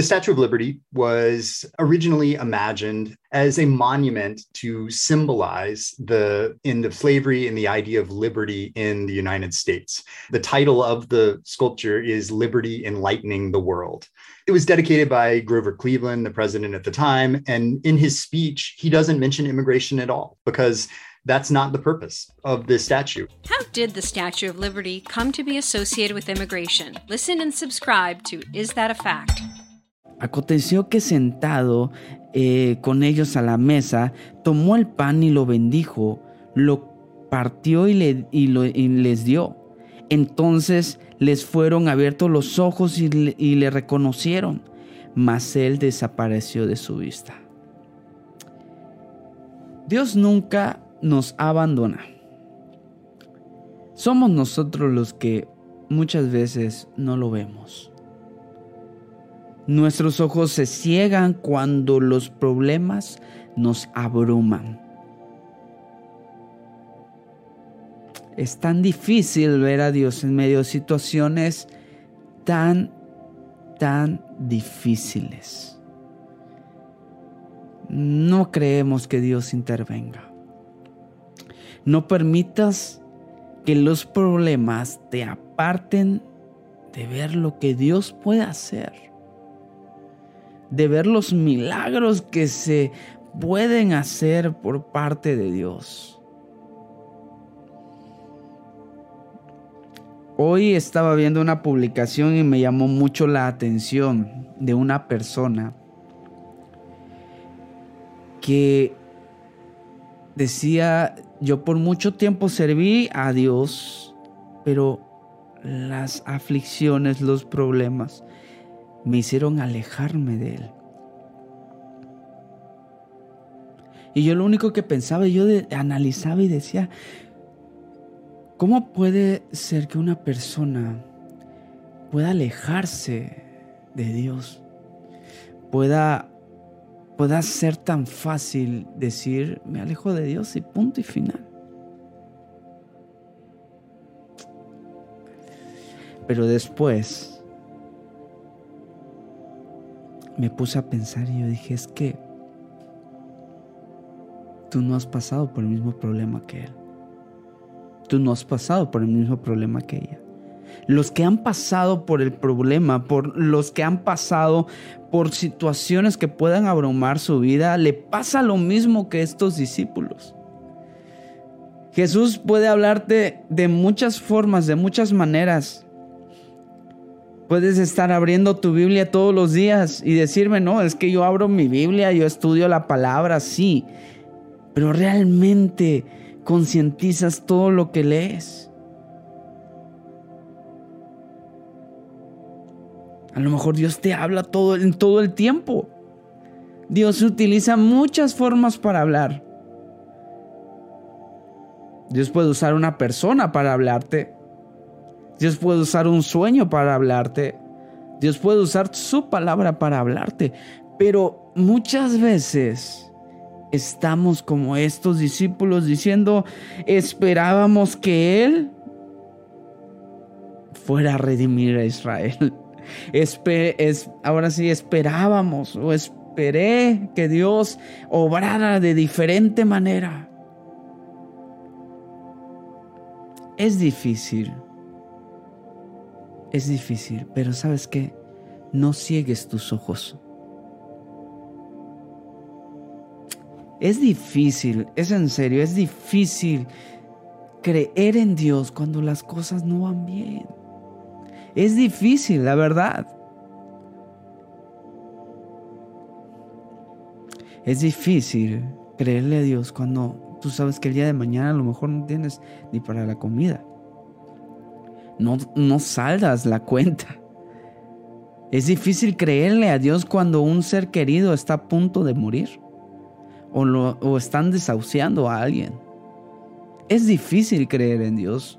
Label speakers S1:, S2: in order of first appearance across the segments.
S1: The Statue of Liberty was originally imagined as a monument to symbolize the end of slavery and the idea of liberty in the United States. The title of the sculpture is Liberty Enlightening the World. It was dedicated by Grover Cleveland, the president at the time. And in his speech, he doesn't mention immigration at all because that's not the purpose of this statue.
S2: How did the Statue of Liberty come to be associated with immigration? Listen and subscribe to Is That a Fact?
S3: Aconteció que sentado eh, con ellos a la mesa, tomó el pan y lo bendijo, lo partió y, le, y, les dio. Entonces les fueron abiertos los ojos y le, y le reconocieron, mas él desapareció de su vista. Dios nunca nos abandona. Somos nosotros los que muchas veces no lo vemos. Nuestros ojos se ciegan cuando los problemas nos abruman. Es tan difícil ver a Dios en medio de situaciones tan, tan difíciles. No creemos que Dios intervenga. No permitas que los problemas te aparten de ver lo que Dios puede hacer. De ver los milagros que se pueden hacer por parte de Dios. Hoy estaba viendo una publicación y me llamó mucho la atención de una persona que decía, yo por mucho tiempo serví a Dios, pero las aflicciones, los problemas me hicieron alejarme de Él. Y yo lo único que pensaba, yo analizaba y decía, ¿Cómo puede ser que una persona pueda alejarse de Dios? Pueda, pueda ser tan fácil decir, me alejo de Dios y punto y final. Pero después me puse a pensar y yo dije, es que tú no has pasado por el mismo problema que Él. Tú no has pasado por el mismo problema que ella. Los que han pasado por el problema, por los que han pasado por situaciones que puedan abrumar su vida, le pasa lo mismo que estos discípulos. Jesús puede hablarte de muchas formas, de muchas maneras. Puedes estar abriendo tu Biblia todos los días y decirme, no, es que yo abro mi Biblia, yo estudio la palabra, sí, pero realmente concientizas todo lo que lees. A lo mejor Dios te habla todo, en todo el tiempo. Dios utiliza muchas formas para hablar. Dios puede usar una persona para hablarte. Dios puede usar un sueño para hablarte. Dios puede usar su palabra para hablarte. Pero muchas veces estamos como estos discípulos diciendo, esperábamos que Él fuera a redimir a Israel. ahora sí, esperábamos o esperé que Dios obrara de diferente manera. Es difícil. Es difícil, pero ¿sabes qué? No ciegues tus ojos. Es difícil, es en serio, es difícil creer en Dios cuando las cosas no van bien. Es difícil, la verdad. Es difícil creerle a Dios cuando tú sabes que el día de mañana a lo mejor no tienes ni para la comida. No, no saldas la cuenta. Es difícil creerle a Dios cuando un ser querido está a punto de morir o, están desahuciando a alguien. Es difícil creer en Dios.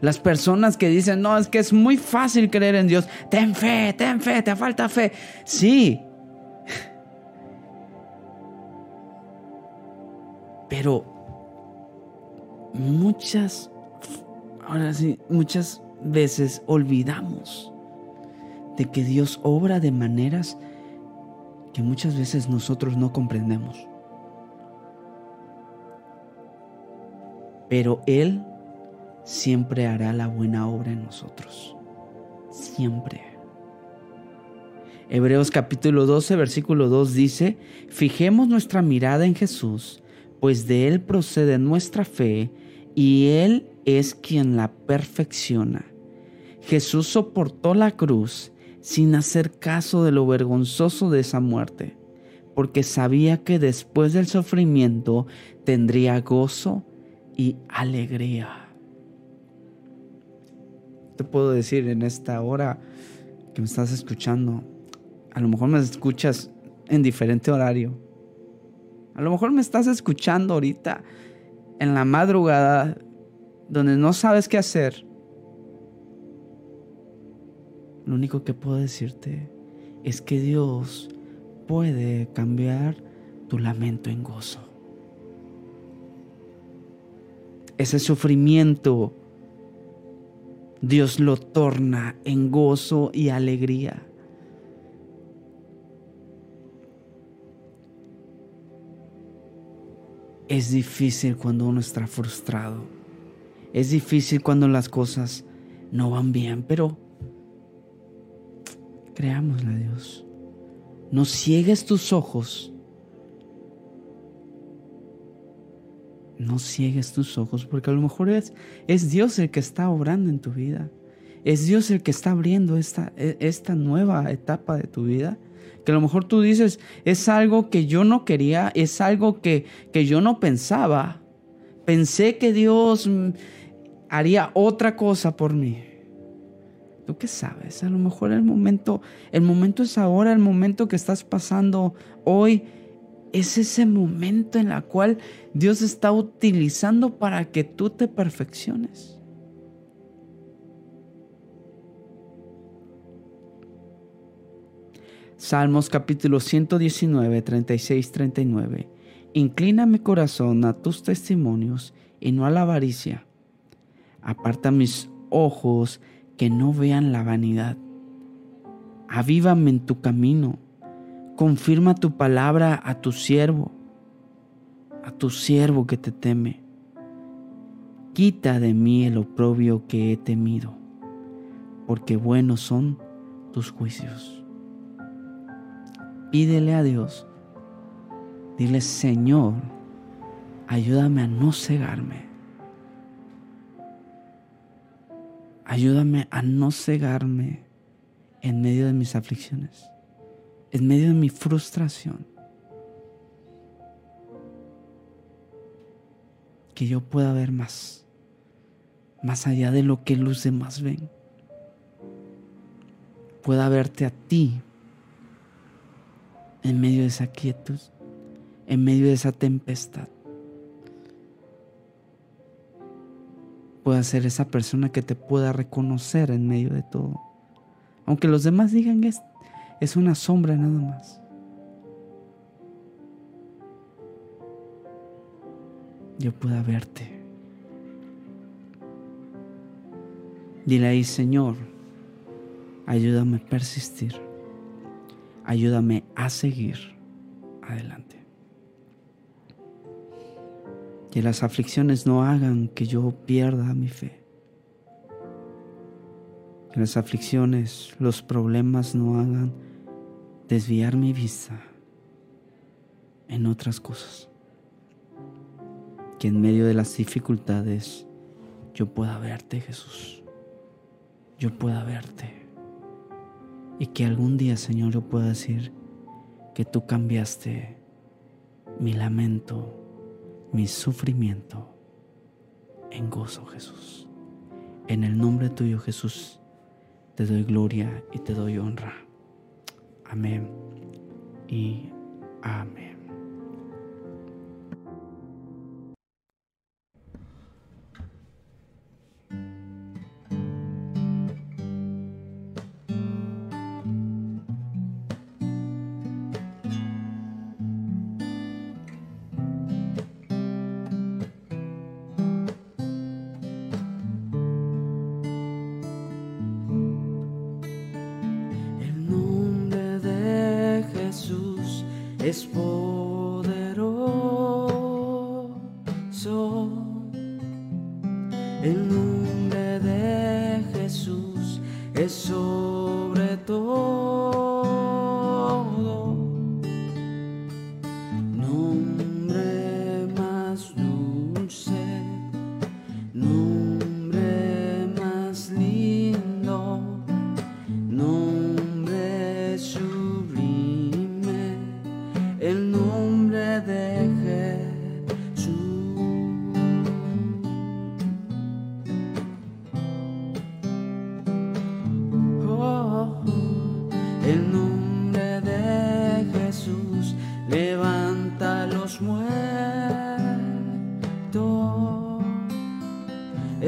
S3: Las personas que dicen, no, es que es muy fácil creer en Dios. Ten fe, ten fe, te falta fe. Sí. Pero muchas, ahora sí, muchas veces olvidamos de que Dios obra de maneras que muchas veces nosotros no comprendemos. Pero Él siempre hará la buena obra en nosotros. Siempre. Hebreos capítulo 12, versículo 2 dice, fijemos nuestra mirada en Jesús, pues de Él procede nuestra fe y Él es quien la perfecciona. Jesús soportó la cruz sin hacer caso de lo vergonzoso de esa muerte, porque sabía que después del sufrimiento tendría gozo y alegría. Te puedo decir en esta hora que me estás escuchando, a lo mejor me escuchas en diferente horario. A lo mejor me estás escuchando ahorita en la madrugada donde no sabes qué hacer. Lo único que puedo decirte es que Dios puede cambiar tu lamento en gozo. Ese sufrimiento Dios lo torna en gozo y alegría. Es difícil cuando uno está frustrado. Es difícil cuando las cosas no van bien, pero creámosle a Dios. No ciegues tus ojos. No ciegues tus ojos porque a lo mejor es, es Dios el que está obrando en tu vida. Es Dios el que está abriendo esta, e, esta nueva etapa de tu vida. Que a lo mejor tú dices, es algo que yo no quería, es algo que, que yo no pensaba. Pensé que Dios mm, haría otra cosa por mí. ¿Tú qué sabes? A lo mejor el momento, el momento es ahora, el momento que estás pasando hoy es ese momento en el cual Dios está utilizando para que tú te perfecciones. Salmos capítulo 119, 36, 39. Inclina mi corazón a tus testimonios y no a la avaricia. Aparta mis ojos que no vean la vanidad. Avívame en tu camino. Confirma tu palabra a tu siervo, a tu siervo que te teme. Quita de mí el oprobio que he temido, porque buenos son tus juicios. Pídele a Dios, dile Señor, ayúdame a no cegarme Ayúdame a no cegarme en medio de mis aflicciones, en medio de mi frustración. Que yo pueda ver más, más allá de lo que los demás ven. Pueda verte a ti en medio de esa quietud, en medio de esa tempestad. pueda ser esa persona que te pueda reconocer en medio de todo. Aunque los demás digan que es, es una sombra nada más. Yo pueda verte. Dile ahí, Señor, ayúdame a persistir. Ayúdame a seguir adelante. Que las aflicciones no hagan que yo pierda mi fe. Que las aflicciones, los problemas no hagan desviar mi vista en otras cosas. Que en medio de las dificultades yo pueda verte, Jesús. Yo pueda verte. Y que algún día, Señor, yo pueda decir que tú cambiaste mi lamento mi sufrimiento en gozo, Jesús. En el nombre tuyo, Jesús, te doy gloria y te doy honra. Amén y amén.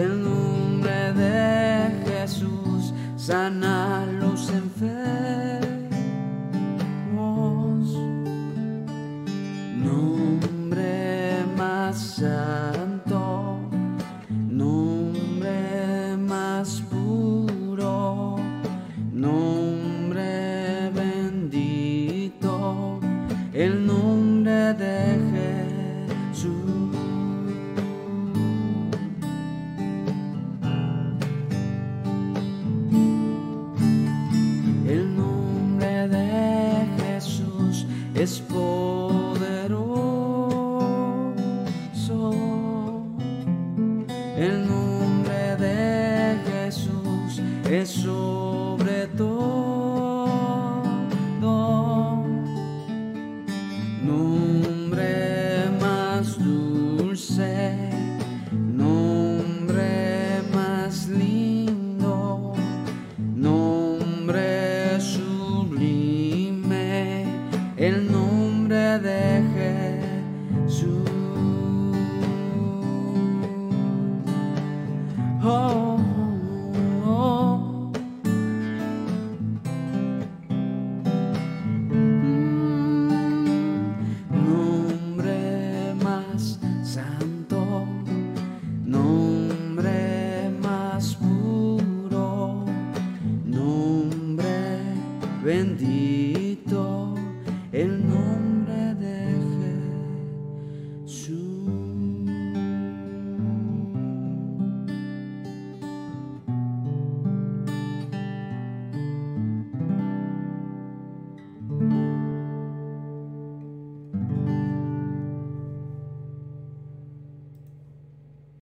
S3: El nombre de Jesús sana Jesús bendito el nombre